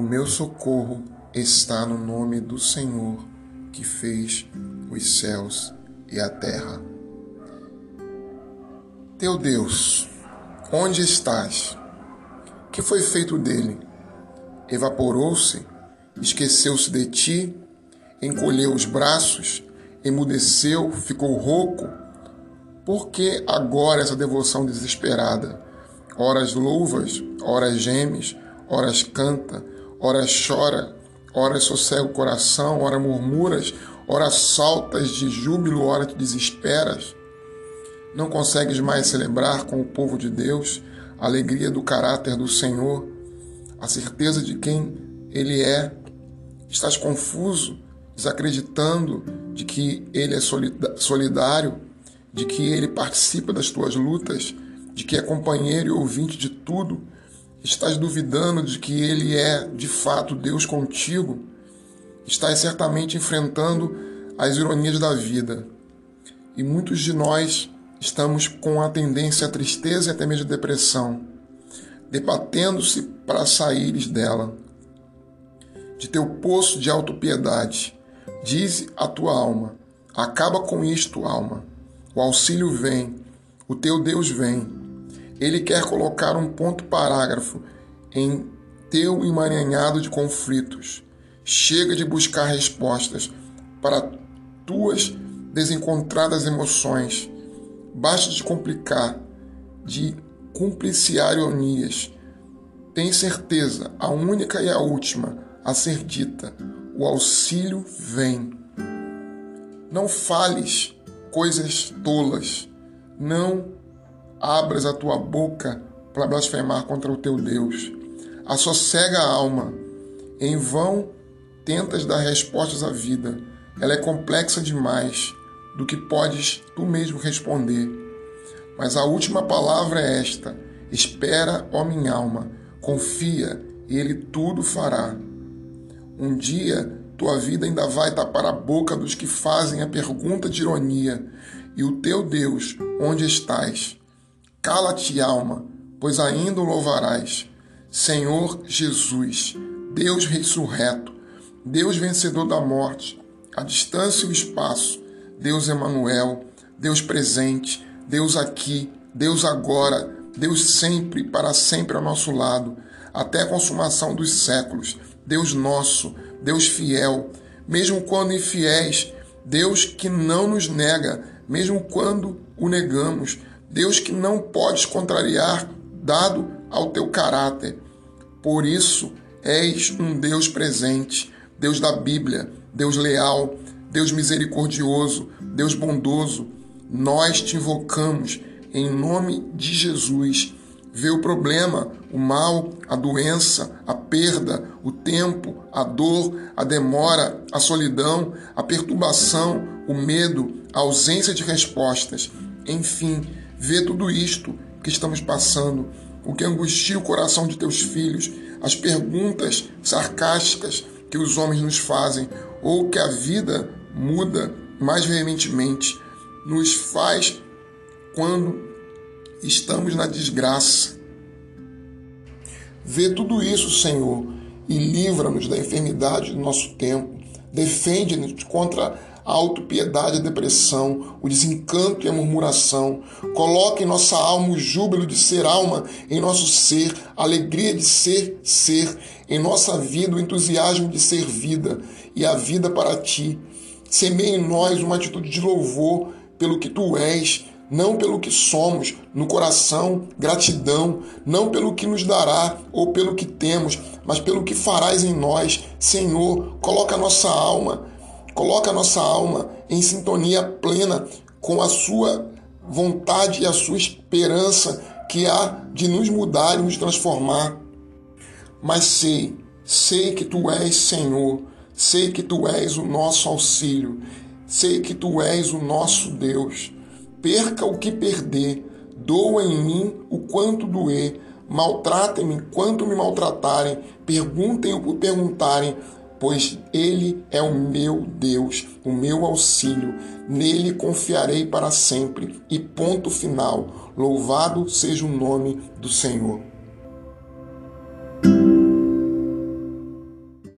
O meu socorro está no nome do Senhor que fez os céus e a terra. Teu Deus, onde estás? Que foi feito dele? Evaporou-se? Esqueceu-se de ti? Encolheu os braços? Emudeceu? Ficou rouco? Por que agora essa devoção desesperada? Horas louvas, horas gemes, horas canta, horas chora, horas sossega o coração, horas murmuras, horas saltas de júbilo, horas te desesperas. Não consegues mais celebrar com o povo de Deus a alegria do caráter do Senhor, a certeza de quem Ele é. Estás confuso, desacreditando de que Ele é solidário, de que Ele participa das tuas lutas, de que é companheiro e ouvinte de tudo. Estás duvidando de que Ele é de fato Deus contigo. Estás certamente enfrentando as ironias da vida. E muitos de nós estamos com a tendência à tristeza e até mesmo à depressão, debatendo-se para saíres dela. De teu poço de autopiedade, dize a tua alma: acaba com isto, alma. O auxílio vem, o teu Deus vem. Ele quer colocar um ponto parágrafo em teu emaranhado de conflitos. Chega de buscar respostas para tuas desencontradas emoções Basta de complicar, de cumpliciar ironias. Tem certeza, a única e a última a ser dita: o auxílio vem. Não fales coisas tolas. Não abras a tua boca para blasfemar contra o teu Deus. Assossega a alma. Em vão tentas dar respostas à vida. Ela é complexa demais do que podes tu mesmo responder. Mas a última palavra é esta: Espera, ó minha alma, confia, e Ele tudo fará. Um dia tua vida ainda vai tapar a boca dos que fazem a pergunta de ironia, e o teu Deus, onde estás? Cala-te, alma, pois ainda o louvarás. Senhor Jesus, Deus ressurreto, Deus vencedor da morte, a distância e o espaço, Deus Emanuel, Deus presente, Deus aqui, Deus agora, Deus sempre para sempre ao nosso lado, até a consumação dos séculos. Deus nosso, Deus fiel, mesmo quando infiéis, Deus que não nos nega, mesmo quando o negamos, Deus que não podes contrariar, dado ao teu caráter. Por isso, és um Deus presente, Deus da Bíblia, Deus leal, Deus misericordioso, Deus bondoso, nós te invocamos em nome de Jesus. Vê o problema, o mal, a doença, a perda, o tempo, a dor, a demora, a solidão, a perturbação, o medo, a ausência de respostas. Enfim, vê tudo isto que estamos passando, o que angustia o coração de teus filhos, as perguntas sarcásticas que os homens nos fazem, ou que a vida muda mais veementemente, nos faz quando estamos na desgraça. Vê tudo isso, Senhor, e livra-nos da enfermidade do nosso tempo. Defende-nos contra a autopiedade, a depressão, o desencanto e a murmuração. Coloque em nossa alma o júbilo de ser alma, em nosso ser, a alegria de ser ser, em nossa vida o entusiasmo de ser vida e a vida para ti. Semeia em nós uma atitude de louvor pelo que tu és, não pelo que somos, no coração, gratidão, não pelo que nos dará ou pelo que temos, mas pelo que farás em nós. Senhor, coloca a nossa alma, coloca nossa alma em sintonia plena com a sua vontade e a sua esperança que há de nos mudar e nos transformar. Mas sei, sei que tu és Senhor Sei que tu és o nosso auxílio, sei que tu és o nosso Deus. Perca o que perder, doa em mim o quanto doer, maltratem-me quanto me maltratarem, perguntem o que perguntarem, pois Ele é o meu Deus, o meu auxílio. Nele confiarei para sempre. E ponto final. Louvado seja o nome do Senhor.